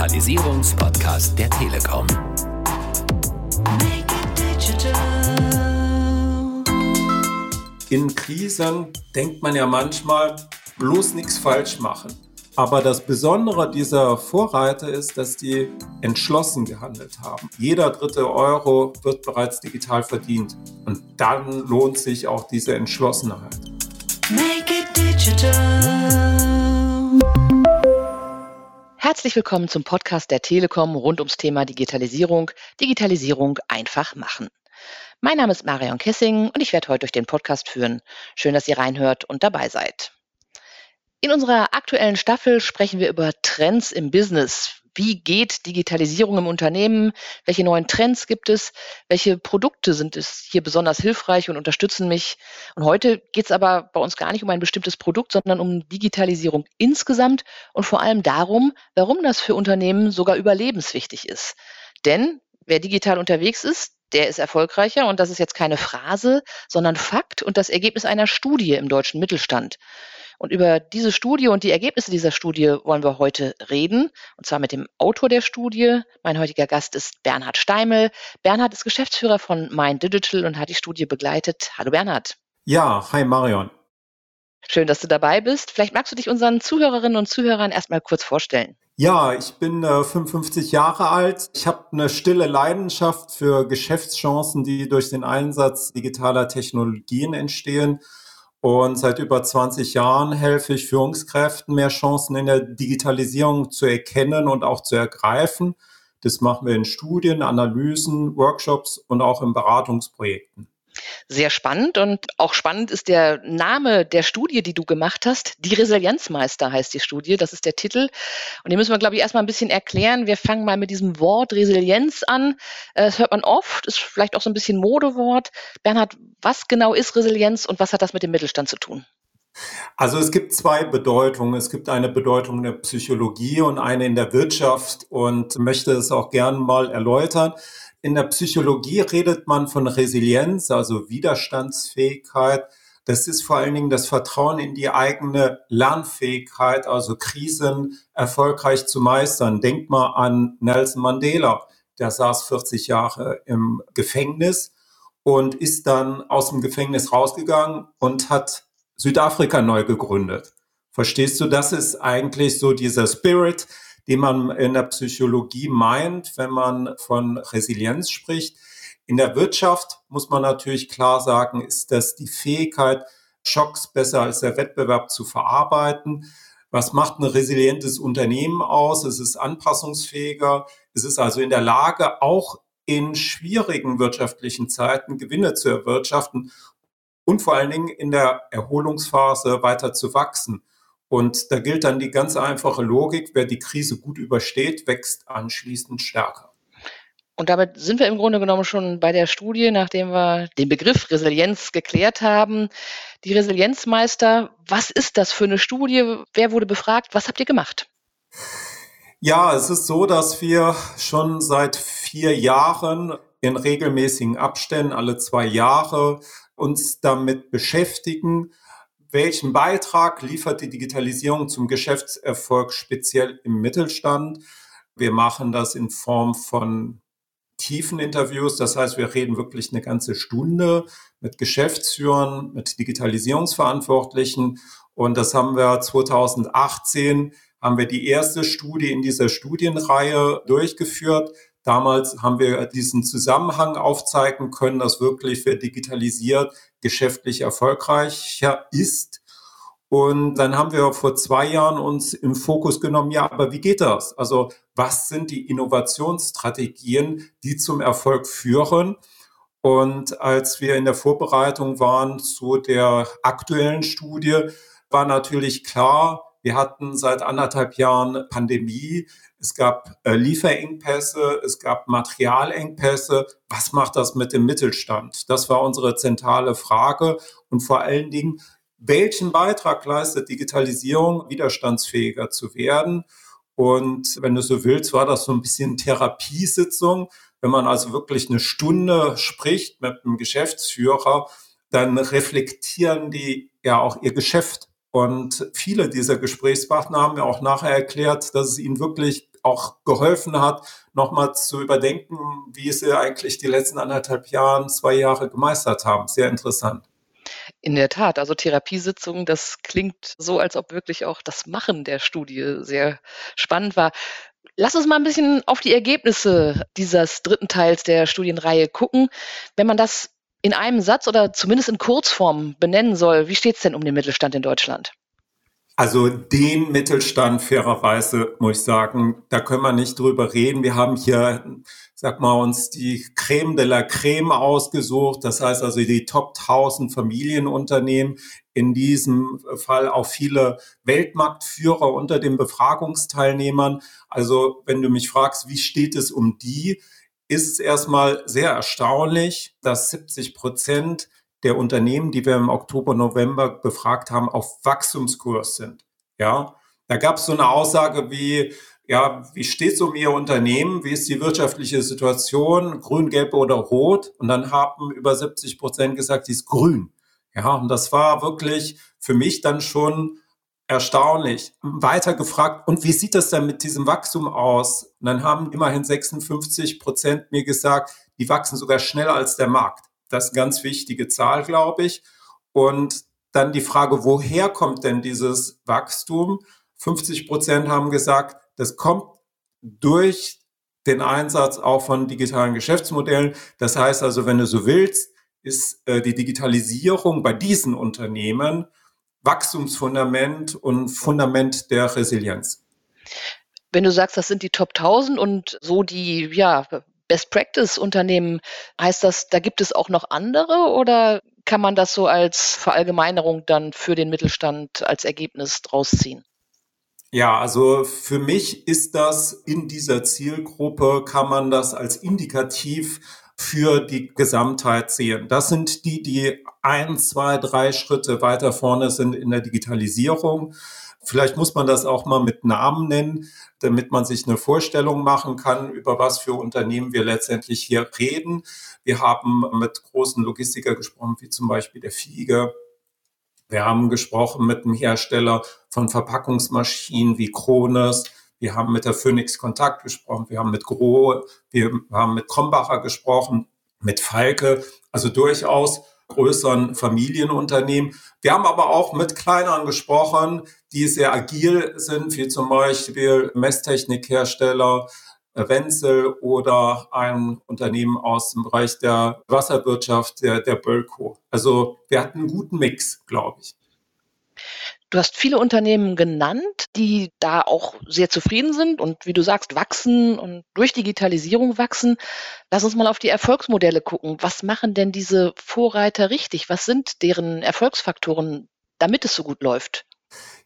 Digitalisierungspodcast der Telekom. In Krisen denkt man ja manchmal, bloß nichts falsch machen. Aber das Besondere dieser Vorreiter ist, dass die entschlossen gehandelt haben. Jeder dritte Euro wird bereits digital verdient. Und dann lohnt sich auch diese Entschlossenheit. Make it digital. Herzlich willkommen zum Podcast der Telekom rund ums Thema Digitalisierung. Digitalisierung einfach machen. Mein Name ist Marion Kessing und ich werde heute durch den Podcast führen. Schön, dass ihr reinhört und dabei seid. In unserer aktuellen Staffel sprechen wir über Trends im Business. Wie geht Digitalisierung im Unternehmen? Welche neuen Trends gibt es? Welche Produkte sind es hier besonders hilfreich und unterstützen mich? Und heute geht es aber bei uns gar nicht um ein bestimmtes Produkt, sondern um Digitalisierung insgesamt und vor allem darum, warum das für Unternehmen sogar überlebenswichtig ist. Denn wer digital unterwegs ist, der ist erfolgreicher und das ist jetzt keine Phrase, sondern Fakt und das Ergebnis einer Studie im deutschen Mittelstand. Und über diese Studie und die Ergebnisse dieser Studie wollen wir heute reden. Und zwar mit dem Autor der Studie. Mein heutiger Gast ist Bernhard Steimel. Bernhard ist Geschäftsführer von Mind Digital und hat die Studie begleitet. Hallo Bernhard. Ja, hi Marion. Schön, dass du dabei bist. Vielleicht magst du dich unseren Zuhörerinnen und Zuhörern erstmal kurz vorstellen. Ja, ich bin äh, 55 Jahre alt. Ich habe eine stille Leidenschaft für Geschäftschancen, die durch den Einsatz digitaler Technologien entstehen. Und seit über 20 Jahren helfe ich Führungskräften, mehr Chancen in der Digitalisierung zu erkennen und auch zu ergreifen. Das machen wir in Studien, Analysen, Workshops und auch in Beratungsprojekten. Sehr spannend und auch spannend ist der Name der Studie, die du gemacht hast. Die Resilienzmeister heißt die Studie, das ist der Titel. Und den müssen wir, glaube ich, erstmal ein bisschen erklären. Wir fangen mal mit diesem Wort Resilienz an. Äh, das hört man oft, ist vielleicht auch so ein bisschen Modewort. Bernhard, was genau ist Resilienz und was hat das mit dem Mittelstand zu tun? Also es gibt zwei Bedeutungen. Es gibt eine Bedeutung in der Psychologie und eine in der Wirtschaft und möchte es auch gerne mal erläutern. In der Psychologie redet man von Resilienz, also Widerstandsfähigkeit. Das ist vor allen Dingen das Vertrauen in die eigene Lernfähigkeit, also Krisen erfolgreich zu meistern. Denkt mal an Nelson Mandela. Der saß 40 Jahre im Gefängnis und ist dann aus dem Gefängnis rausgegangen und hat Südafrika neu gegründet. Verstehst du, das ist eigentlich so dieser Spirit, den man in der Psychologie meint, wenn man von Resilienz spricht. In der Wirtschaft muss man natürlich klar sagen, ist das die Fähigkeit, Schocks besser als der Wettbewerb zu verarbeiten. Was macht ein resilientes Unternehmen aus? Es ist anpassungsfähiger. Es ist also in der Lage, auch in schwierigen wirtschaftlichen Zeiten Gewinne zu erwirtschaften und vor allen Dingen in der Erholungsphase weiter zu wachsen. Und da gilt dann die ganz einfache Logik, wer die Krise gut übersteht, wächst anschließend stärker. Und damit sind wir im Grunde genommen schon bei der Studie, nachdem wir den Begriff Resilienz geklärt haben. Die Resilienzmeister, was ist das für eine Studie? Wer wurde befragt? Was habt ihr gemacht? Ja, es ist so, dass wir schon seit vier Jahren in regelmäßigen Abständen, alle zwei Jahre, uns damit beschäftigen, welchen Beitrag liefert die Digitalisierung zum Geschäftserfolg speziell im Mittelstand? Wir machen das in Form von tiefen Interviews. Das heißt, wir reden wirklich eine ganze Stunde mit Geschäftsführern, mit Digitalisierungsverantwortlichen. Und das haben wir 2018, haben wir die erste Studie in dieser Studienreihe durchgeführt. Damals haben wir diesen Zusammenhang aufzeigen können, dass wirklich wer digitalisiert geschäftlich erfolgreicher ist. Und dann haben wir vor zwei Jahren uns im Fokus genommen, ja, aber wie geht das? Also was sind die Innovationsstrategien, die zum Erfolg führen? Und als wir in der Vorbereitung waren zu der aktuellen Studie, war natürlich klar, wir hatten seit anderthalb Jahren Pandemie. Es gab äh, Lieferengpässe, es gab Materialengpässe. Was macht das mit dem Mittelstand? Das war unsere zentrale Frage. Und vor allen Dingen, welchen Beitrag leistet Digitalisierung, widerstandsfähiger zu werden? Und wenn du so willst, war das so ein bisschen Therapiesitzung. Wenn man also wirklich eine Stunde spricht mit einem Geschäftsführer, dann reflektieren die ja auch ihr Geschäft und viele dieser Gesprächspartner haben mir auch nachher erklärt, dass es ihnen wirklich auch geholfen hat, nochmal zu überdenken, wie sie eigentlich die letzten anderthalb Jahren, zwei Jahre gemeistert haben. Sehr interessant. In der Tat, also Therapiesitzungen, das klingt so, als ob wirklich auch das Machen der Studie sehr spannend war. Lass uns mal ein bisschen auf die Ergebnisse dieses dritten Teils der Studienreihe gucken. Wenn man das in einem Satz oder zumindest in Kurzform benennen soll, wie steht es denn um den Mittelstand in Deutschland? Also den Mittelstand fairerweise muss ich sagen, da können wir nicht drüber reden. Wir haben hier, sag mal, uns die Creme de la Creme ausgesucht. Das heißt also die Top 1000 Familienunternehmen. In diesem Fall auch viele Weltmarktführer unter den Befragungsteilnehmern. Also wenn du mich fragst, wie steht es um die, ist es erstmal sehr erstaunlich, dass 70 Prozent der Unternehmen, die wir im Oktober, November befragt haben, auf Wachstumskurs sind. Ja, da gab es so eine Aussage wie, ja, wie steht es um Ihr Unternehmen? Wie ist die wirtschaftliche Situation? Grün, gelb oder rot? Und dann haben über 70 Prozent gesagt, die ist grün. Ja, und das war wirklich für mich dann schon erstaunlich. Weiter gefragt, und wie sieht das denn mit diesem Wachstum aus? Und dann haben immerhin 56 Prozent mir gesagt, die wachsen sogar schneller als der Markt. Das ist eine ganz wichtige Zahl, glaube ich. Und dann die Frage, woher kommt denn dieses Wachstum? 50 Prozent haben gesagt, das kommt durch den Einsatz auch von digitalen Geschäftsmodellen. Das heißt also, wenn du so willst, ist äh, die Digitalisierung bei diesen Unternehmen Wachstumsfundament und Fundament der Resilienz. Wenn du sagst, das sind die Top 1000 und so die ja, Best Practice Unternehmen, heißt das, da gibt es auch noch andere oder kann man das so als Verallgemeinerung dann für den Mittelstand als Ergebnis draus ziehen? Ja, also für mich ist das in dieser Zielgruppe, kann man das als indikativ für die Gesamtheit sehen. Das sind die, die ein, zwei, drei Schritte weiter vorne sind in der Digitalisierung. Vielleicht muss man das auch mal mit Namen nennen, damit man sich eine Vorstellung machen kann, über was für Unternehmen wir letztendlich hier reden. Wir haben mit großen Logistiker gesprochen, wie zum Beispiel der Fiege. Wir haben gesprochen mit einem Hersteller von Verpackungsmaschinen wie Krones. Wir haben mit der Phoenix Kontakt gesprochen. Wir haben mit Grohe, wir haben mit Krombacher gesprochen, mit Falke. Also durchaus größeren Familienunternehmen. Wir haben aber auch mit kleineren gesprochen, die sehr agil sind, wie zum Beispiel Messtechnikhersteller äh, Wenzel oder ein Unternehmen aus dem Bereich der Wasserwirtschaft, der, der Bölko. Also wir hatten einen guten Mix, glaube ich. Du hast viele Unternehmen genannt, die da auch sehr zufrieden sind und wie du sagst, wachsen und durch Digitalisierung wachsen. Lass uns mal auf die Erfolgsmodelle gucken. Was machen denn diese Vorreiter richtig? Was sind deren Erfolgsfaktoren, damit es so gut läuft?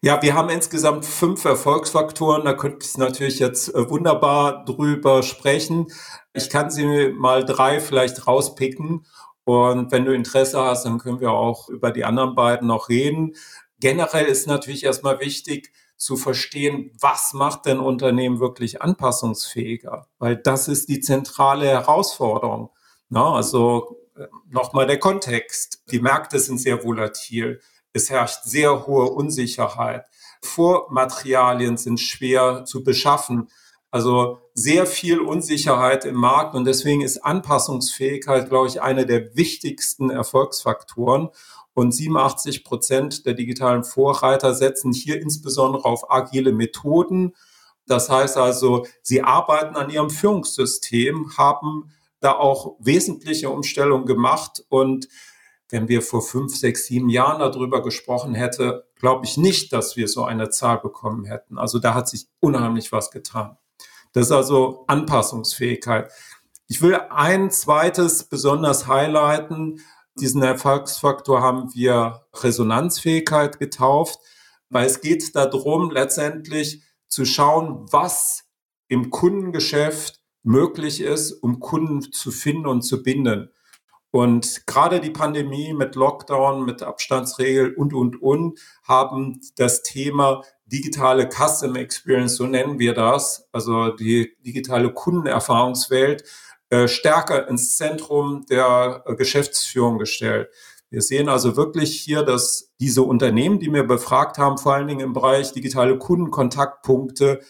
Ja, wir haben insgesamt fünf Erfolgsfaktoren. Da könnte ich natürlich jetzt äh, wunderbar drüber sprechen. Ich kann sie mal drei vielleicht rauspicken. Und wenn du Interesse hast, dann können wir auch über die anderen beiden noch reden. Generell ist natürlich erstmal wichtig zu verstehen, was macht denn Unternehmen wirklich anpassungsfähiger? Weil das ist die zentrale Herausforderung. Na, also äh, nochmal der Kontext. Die Märkte sind sehr volatil. Es herrscht sehr hohe Unsicherheit. Vormaterialien sind schwer zu beschaffen. Also sehr viel Unsicherheit im Markt und deswegen ist Anpassungsfähigkeit, glaube ich, eine der wichtigsten Erfolgsfaktoren. Und 87 Prozent der digitalen Vorreiter setzen hier insbesondere auf agile Methoden. Das heißt also, sie arbeiten an ihrem Führungssystem, haben da auch wesentliche Umstellungen gemacht. Und wenn wir vor fünf, sechs, sieben Jahren darüber gesprochen hätten, glaube ich nicht, dass wir so eine Zahl bekommen hätten. Also da hat sich unheimlich was getan. Das ist also Anpassungsfähigkeit. Ich will ein zweites besonders highlighten. Diesen Erfolgsfaktor haben wir Resonanzfähigkeit getauft, weil es geht darum, letztendlich zu schauen, was im Kundengeschäft möglich ist, um Kunden zu finden und zu binden. Und gerade die Pandemie mit Lockdown, mit Abstandsregel und, und, und haben das Thema digitale Custom Experience, so nennen wir das, also die digitale Kundenerfahrungswelt, äh, stärker ins Zentrum der äh, Geschäftsführung gestellt. Wir sehen also wirklich hier, dass diese Unternehmen, die wir befragt haben, vor allen Dingen im Bereich digitale Kundenkontaktpunkte,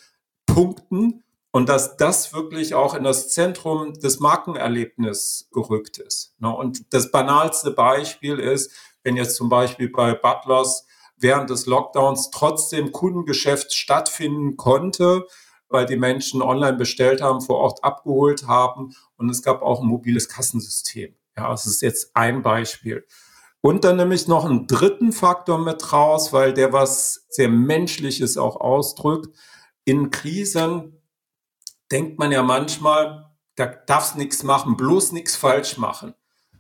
punkten. und dass das wirklich auch in das Zentrum des Markenerlebnisses gerückt ist. Ne? Und das banalste Beispiel ist, wenn jetzt zum Beispiel bei Butlers während des Lockdowns trotzdem Kundengeschäft stattfinden konnte, weil die Menschen online bestellt haben, vor Ort abgeholt haben und es gab auch ein mobiles Kassensystem. Ja, das ist jetzt ein Beispiel. Und dann nehme ich noch einen dritten Faktor mit raus, weil der was sehr Menschliches auch ausdrückt. In Krisen denkt man ja manchmal, da darfst nichts machen, bloß nichts falsch machen.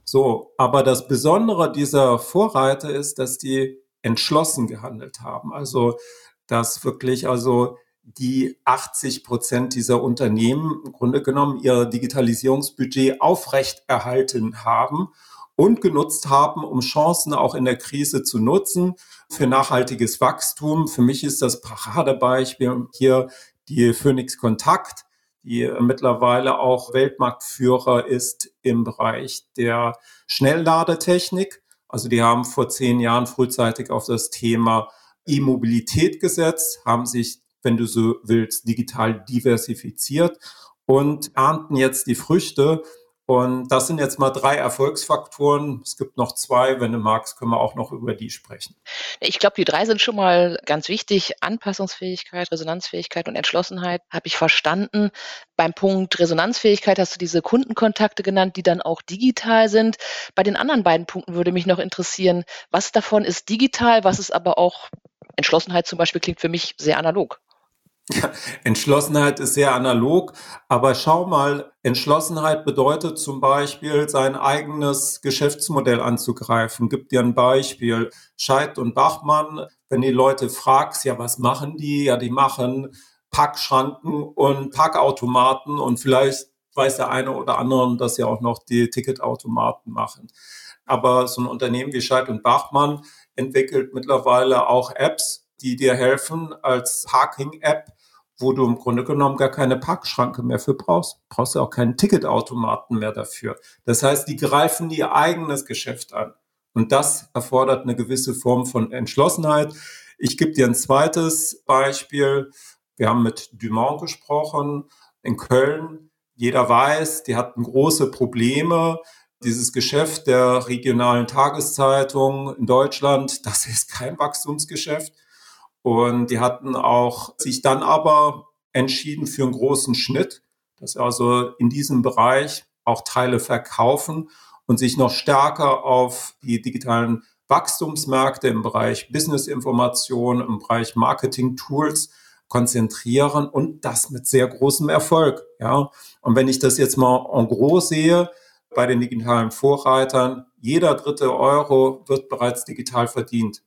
So, aber das Besondere dieser Vorreiter ist, dass die entschlossen gehandelt haben. Also, dass wirklich also die 80 Prozent dieser Unternehmen im Grunde genommen ihr Digitalisierungsbudget aufrechterhalten haben und genutzt haben, um Chancen auch in der Krise zu nutzen für nachhaltiges Wachstum. Für mich ist das Paradebeispiel hier die Phoenix Kontakt, die mittlerweile auch Weltmarktführer ist im Bereich der Schnellladetechnik. Also die haben vor zehn Jahren frühzeitig auf das Thema E-Mobilität gesetzt, haben sich, wenn du so willst, digital diversifiziert und ernten jetzt die Früchte und das sind jetzt mal drei Erfolgsfaktoren. Es gibt noch zwei. Wenn du magst, können wir auch noch über die sprechen. Ich glaube, die drei sind schon mal ganz wichtig. Anpassungsfähigkeit, Resonanzfähigkeit und Entschlossenheit habe ich verstanden. Beim Punkt Resonanzfähigkeit hast du diese Kundenkontakte genannt, die dann auch digital sind. Bei den anderen beiden Punkten würde mich noch interessieren, was davon ist digital, was ist aber auch Entschlossenheit zum Beispiel klingt für mich sehr analog. Entschlossenheit ist sehr analog, aber schau mal, Entschlossenheit bedeutet zum Beispiel, sein eigenes Geschäftsmodell anzugreifen. Gib dir ein Beispiel. Scheid und Bachmann, wenn die Leute fragst, ja, was machen die? Ja, die machen Packschranken und Packautomaten und vielleicht weiß der eine oder andere, dass sie auch noch die Ticketautomaten machen. Aber so ein Unternehmen wie Scheid und Bachmann entwickelt mittlerweile auch Apps, die dir helfen als Parking-App, wo du im Grunde genommen gar keine Parkschranke mehr für brauchst. Brauchst du auch keinen Ticketautomaten mehr dafür. Das heißt, die greifen ihr eigenes Geschäft an. Und das erfordert eine gewisse Form von Entschlossenheit. Ich gebe dir ein zweites Beispiel. Wir haben mit Dumont gesprochen in Köln. Jeder weiß, die hatten große Probleme. Dieses Geschäft der regionalen Tageszeitung in Deutschland, das ist kein Wachstumsgeschäft. Und die hatten auch sich dann aber entschieden für einen großen Schnitt, dass also in diesem Bereich auch Teile verkaufen und sich noch stärker auf die digitalen Wachstumsmärkte im Bereich Business-Information, im Bereich Marketing-Tools konzentrieren und das mit sehr großem Erfolg. Ja. Und wenn ich das jetzt mal en gros sehe, bei den digitalen Vorreitern, jeder dritte Euro wird bereits digital verdient.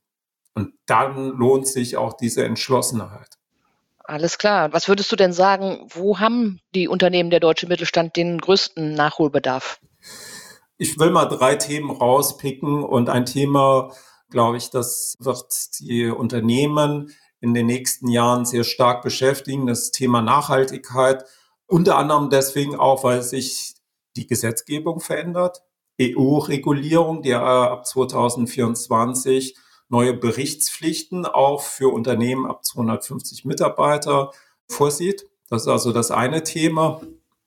Und dann lohnt sich auch diese Entschlossenheit. Alles klar. Was würdest du denn sagen, wo haben die Unternehmen der deutsche Mittelstand den größten Nachholbedarf? Ich will mal drei Themen rauspicken und ein Thema, glaube ich, das wird die Unternehmen in den nächsten Jahren sehr stark beschäftigen, das Thema Nachhaltigkeit. Unter anderem deswegen auch, weil sich die Gesetzgebung verändert. EU-Regulierung, die ab 2024 neue Berichtspflichten auch für Unternehmen ab 250 Mitarbeiter vorsieht. Das ist also das eine Thema.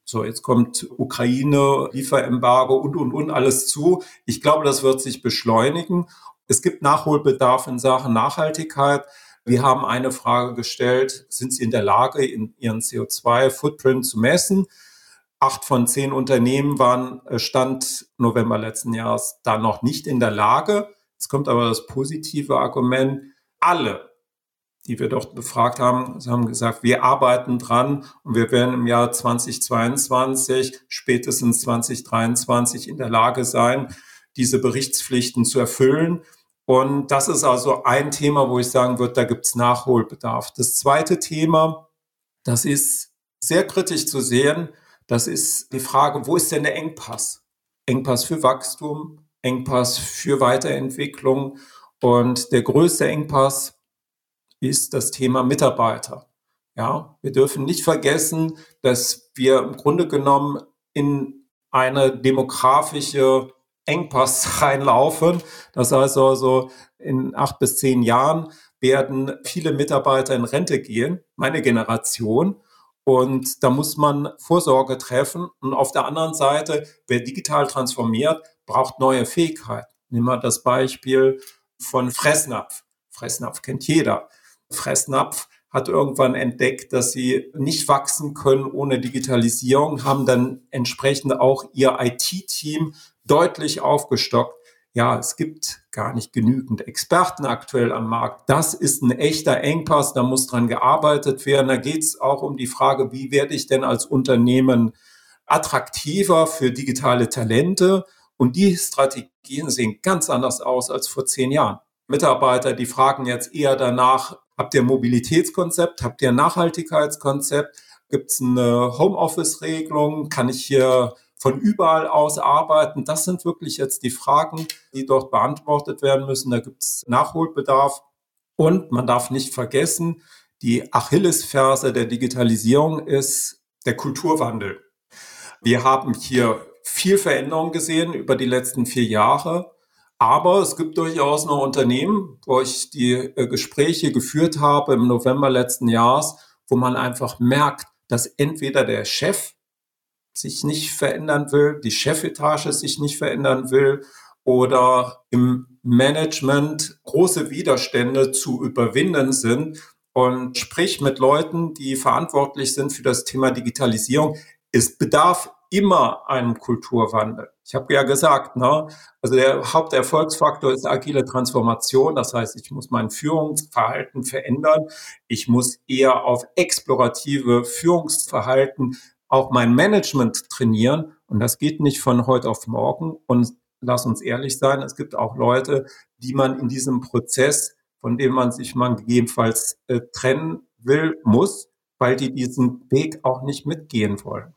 So, jetzt kommt Ukraine, Lieferembargo und, und, und alles zu. Ich glaube, das wird sich beschleunigen. Es gibt Nachholbedarf in Sachen Nachhaltigkeit. Wir haben eine Frage gestellt, sind Sie in der Lage, in Ihren CO2-Footprint zu messen? Acht von zehn Unternehmen waren äh, Stand November letzten Jahres da noch nicht in der Lage. Jetzt kommt aber das positive Argument. Alle, die wir dort befragt haben, haben gesagt, wir arbeiten dran und wir werden im Jahr 2022, spätestens 2023 in der Lage sein, diese Berichtspflichten zu erfüllen. Und das ist also ein Thema, wo ich sagen würde, da gibt es Nachholbedarf. Das zweite Thema, das ist sehr kritisch zu sehen, das ist die Frage, wo ist denn der Engpass? Engpass für Wachstum, Engpass für Weiterentwicklung. Und der größte Engpass ist das Thema Mitarbeiter. Ja, wir dürfen nicht vergessen, dass wir im Grunde genommen in eine demografische Engpass reinlaufen. Das heißt also, in acht bis zehn Jahren werden viele Mitarbeiter in Rente gehen, meine Generation. Und da muss man Vorsorge treffen. Und auf der anderen Seite, wer digital transformiert, braucht neue Fähigkeiten. Nehmen wir das Beispiel von Fressnapf. Fressnapf kennt jeder. Fressnapf hat irgendwann entdeckt, dass sie nicht wachsen können ohne Digitalisierung, haben dann entsprechend auch ihr IT-Team deutlich aufgestockt. Ja, es gibt gar nicht genügend Experten aktuell am Markt. Das ist ein echter Engpass, da muss dran gearbeitet werden. Da geht es auch um die Frage, wie werde ich denn als Unternehmen attraktiver für digitale Talente? Und die Strategien sehen ganz anders aus als vor zehn Jahren. Mitarbeiter, die fragen jetzt eher danach, habt ihr Mobilitätskonzept, habt ihr Nachhaltigkeitskonzept, gibt es eine Homeoffice-Regelung, kann ich hier von überall aus arbeiten? Das sind wirklich jetzt die Fragen, die dort beantwortet werden müssen. Da gibt es Nachholbedarf. Und man darf nicht vergessen, die Achillesferse der Digitalisierung ist der Kulturwandel. Wir haben hier viel Veränderung gesehen über die letzten vier Jahre. Aber es gibt durchaus noch Unternehmen, wo ich die äh, Gespräche geführt habe im November letzten Jahres, wo man einfach merkt, dass entweder der Chef sich nicht verändern will, die Chefetage sich nicht verändern will oder im Management große Widerstände zu überwinden sind. Und sprich mit Leuten, die verantwortlich sind für das Thema Digitalisierung. Es bedarf immer einen Kulturwandel. Ich habe ja gesagt, ne, also der Haupterfolgsfaktor ist agile Transformation. Das heißt, ich muss mein Führungsverhalten verändern. Ich muss eher auf explorative Führungsverhalten auch mein Management trainieren. Und das geht nicht von heute auf morgen. Und lass uns ehrlich sein, es gibt auch Leute, die man in diesem Prozess, von dem man sich mal gegebenenfalls äh, trennen will, muss, weil die diesen Weg auch nicht mitgehen wollen.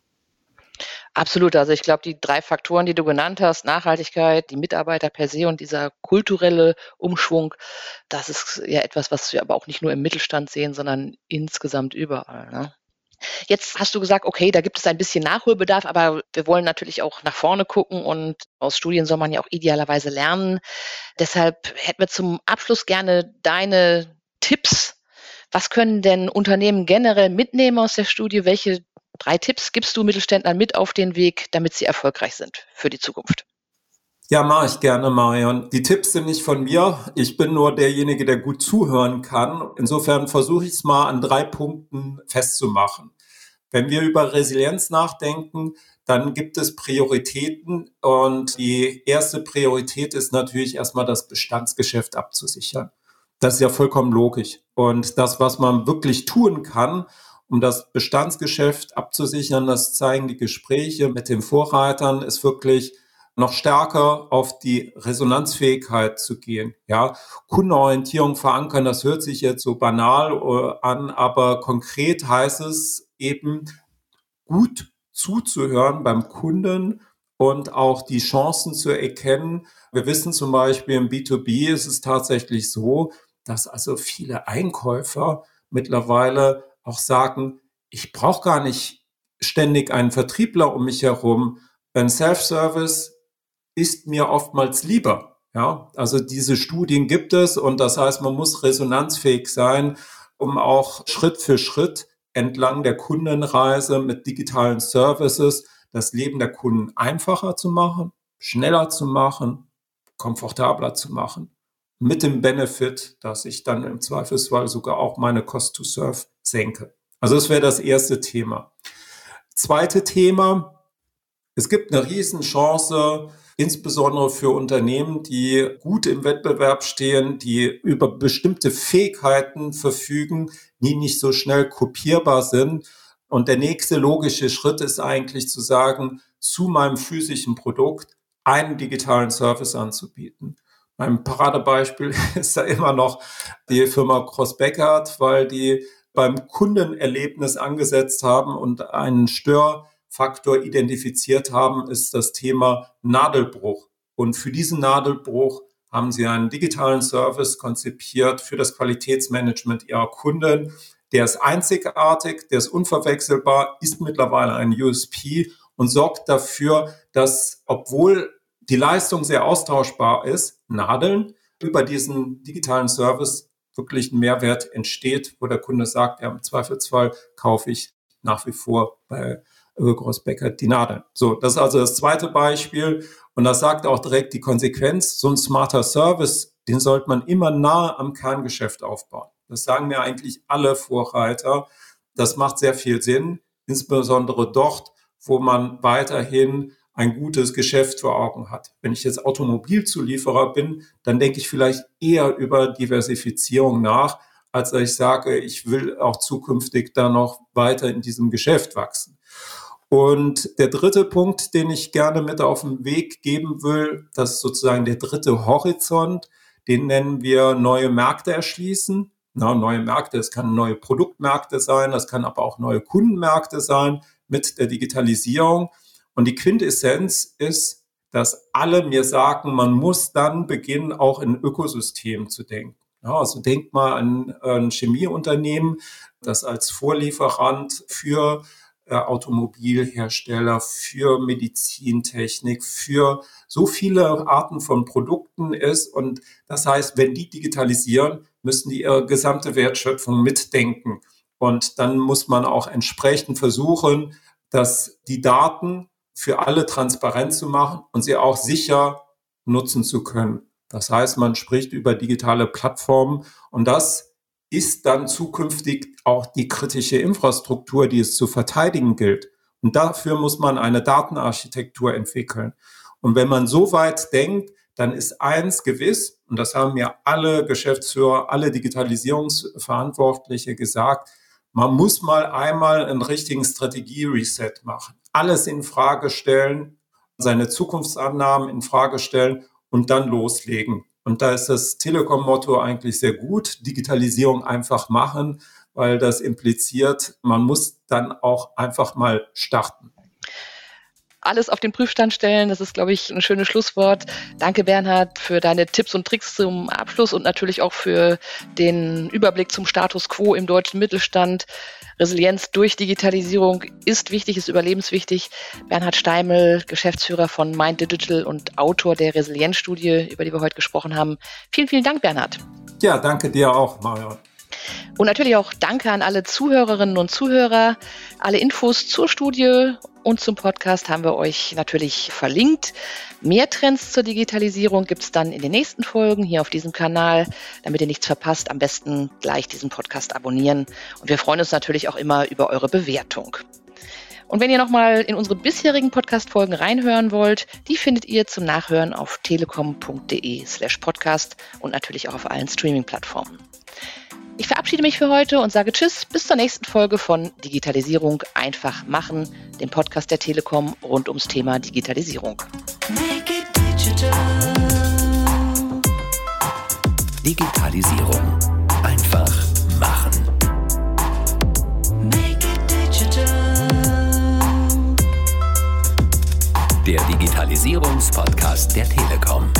Absolut. Also ich glaube, die drei Faktoren, die du genannt hast, Nachhaltigkeit, die Mitarbeiter per se und dieser kulturelle Umschwung, das ist ja etwas, was wir aber auch nicht nur im Mittelstand sehen, sondern insgesamt überall. Ne? Jetzt hast du gesagt, okay, da gibt es ein bisschen Nachholbedarf, aber wir wollen natürlich auch nach vorne gucken und aus Studien soll man ja auch idealerweise lernen. Deshalb hätten wir zum Abschluss gerne deine Tipps. Was können denn Unternehmen generell mitnehmen aus der Studie? Welche Drei Tipps gibst du Mittelständlern mit auf den Weg, damit sie erfolgreich sind für die Zukunft. Ja, mache ich gerne, Marion. Die Tipps sind nicht von mir. Ich bin nur derjenige, der gut zuhören kann. Insofern versuche ich es mal an drei Punkten festzumachen. Wenn wir über Resilienz nachdenken, dann gibt es Prioritäten und die erste Priorität ist natürlich erstmal das Bestandsgeschäft abzusichern. Das ist ja vollkommen logisch. Und das, was man wirklich tun kann, um das Bestandsgeschäft abzusichern. Das zeigen die Gespräche mit den Vorreitern, ist wirklich noch stärker auf die Resonanzfähigkeit zu gehen. Ja, Kundenorientierung verankern, das hört sich jetzt so banal äh, an, aber konkret heißt es eben gut zuzuhören beim Kunden und auch die Chancen zu erkennen. Wir wissen zum Beispiel im B2B ist es tatsächlich so, dass also viele Einkäufer mittlerweile auch sagen, ich brauche gar nicht ständig einen Vertriebler um mich herum. Ein Self-Service ist mir oftmals lieber. Ja, also diese Studien gibt es und das heißt, man muss resonanzfähig sein, um auch Schritt für Schritt entlang der Kundenreise mit digitalen Services das Leben der Kunden einfacher zu machen, schneller zu machen, komfortabler zu machen mit dem Benefit, dass ich dann im Zweifelsfall sogar auch meine Cost to Serve senke. Also das wäre das erste Thema. Zweite Thema, es gibt eine Riesenchance, insbesondere für Unternehmen, die gut im Wettbewerb stehen, die über bestimmte Fähigkeiten verfügen, die nicht so schnell kopierbar sind. Und der nächste logische Schritt ist eigentlich zu sagen, zu meinem physischen Produkt einen digitalen Service anzubieten. Mein Paradebeispiel ist da immer noch die Firma Cross Beckert, weil die beim Kundenerlebnis angesetzt haben und einen Störfaktor identifiziert haben, ist das Thema Nadelbruch. Und für diesen Nadelbruch haben sie einen digitalen Service konzipiert für das Qualitätsmanagement ihrer Kunden. Der ist einzigartig, der ist unverwechselbar, ist mittlerweile ein USP und sorgt dafür, dass obwohl die Leistung sehr austauschbar ist, Nadeln, über diesen digitalen Service wirklich ein Mehrwert entsteht, wo der Kunde sagt, ja, im Zweifelsfall kaufe ich nach wie vor bei Großbecker die Nadeln. So, das ist also das zweite Beispiel. Und das sagt auch direkt die Konsequenz. So ein smarter Service, den sollte man immer nahe am Kerngeschäft aufbauen. Das sagen mir eigentlich alle Vorreiter. Das macht sehr viel Sinn, insbesondere dort, wo man weiterhin ein gutes Geschäft vor Augen hat. Wenn ich jetzt Automobilzulieferer bin, dann denke ich vielleicht eher über Diversifizierung nach, als dass ich sage, ich will auch zukünftig da noch weiter in diesem Geschäft wachsen. Und der dritte Punkt, den ich gerne mit auf den Weg geben will, das ist sozusagen der dritte Horizont, den nennen wir neue Märkte erschließen. Na, neue Märkte, es kann neue Produktmärkte sein, das kann aber auch neue Kundenmärkte sein mit der Digitalisierung. Und die Quintessenz ist, dass alle mir sagen, man muss dann beginnen, auch in Ökosystemen zu denken. Ja, also denkt mal an ein Chemieunternehmen, das als Vorlieferant für Automobilhersteller, für Medizintechnik, für so viele Arten von Produkten ist. Und das heißt, wenn die digitalisieren, müssen die ihre gesamte Wertschöpfung mitdenken. Und dann muss man auch entsprechend versuchen, dass die Daten für alle transparent zu machen und sie auch sicher nutzen zu können. Das heißt, man spricht über digitale Plattformen und das ist dann zukünftig auch die kritische Infrastruktur, die es zu verteidigen gilt. Und dafür muss man eine Datenarchitektur entwickeln. Und wenn man so weit denkt, dann ist eins gewiss, und das haben mir alle Geschäftsführer, alle Digitalisierungsverantwortliche gesagt, man muss mal einmal einen richtigen Strategie-Reset machen. Alles in Frage stellen, seine Zukunftsannahmen in Frage stellen und dann loslegen. Und da ist das Telekom-Motto eigentlich sehr gut. Digitalisierung einfach machen, weil das impliziert, man muss dann auch einfach mal starten alles auf den Prüfstand stellen. Das ist, glaube ich, ein schönes Schlusswort. Danke, Bernhard, für deine Tipps und Tricks zum Abschluss und natürlich auch für den Überblick zum Status quo im deutschen Mittelstand. Resilienz durch Digitalisierung ist wichtig, ist überlebenswichtig. Bernhard Steimel, Geschäftsführer von Mind Digital und Autor der Resilienzstudie, über die wir heute gesprochen haben. Vielen, vielen Dank, Bernhard. Ja, danke dir auch, Marion. Und natürlich auch danke an alle Zuhörerinnen und Zuhörer. Alle Infos zur Studie und zum Podcast haben wir euch natürlich verlinkt. Mehr Trends zur Digitalisierung gibt es dann in den nächsten Folgen hier auf diesem Kanal. Damit ihr nichts verpasst, am besten gleich diesen Podcast abonnieren. Und wir freuen uns natürlich auch immer über eure Bewertung. Und wenn ihr nochmal in unsere bisherigen Podcast-Folgen reinhören wollt, die findet ihr zum Nachhören auf telekom.de slash podcast und natürlich auch auf allen Streaming-Plattformen. Ich verabschiede mich für heute und sage Tschüss, bis zur nächsten Folge von Digitalisierung einfach machen, dem Podcast der Telekom rund ums Thema Digitalisierung. Digitalisierung einfach machen. Der Digitalisierungspodcast der Telekom.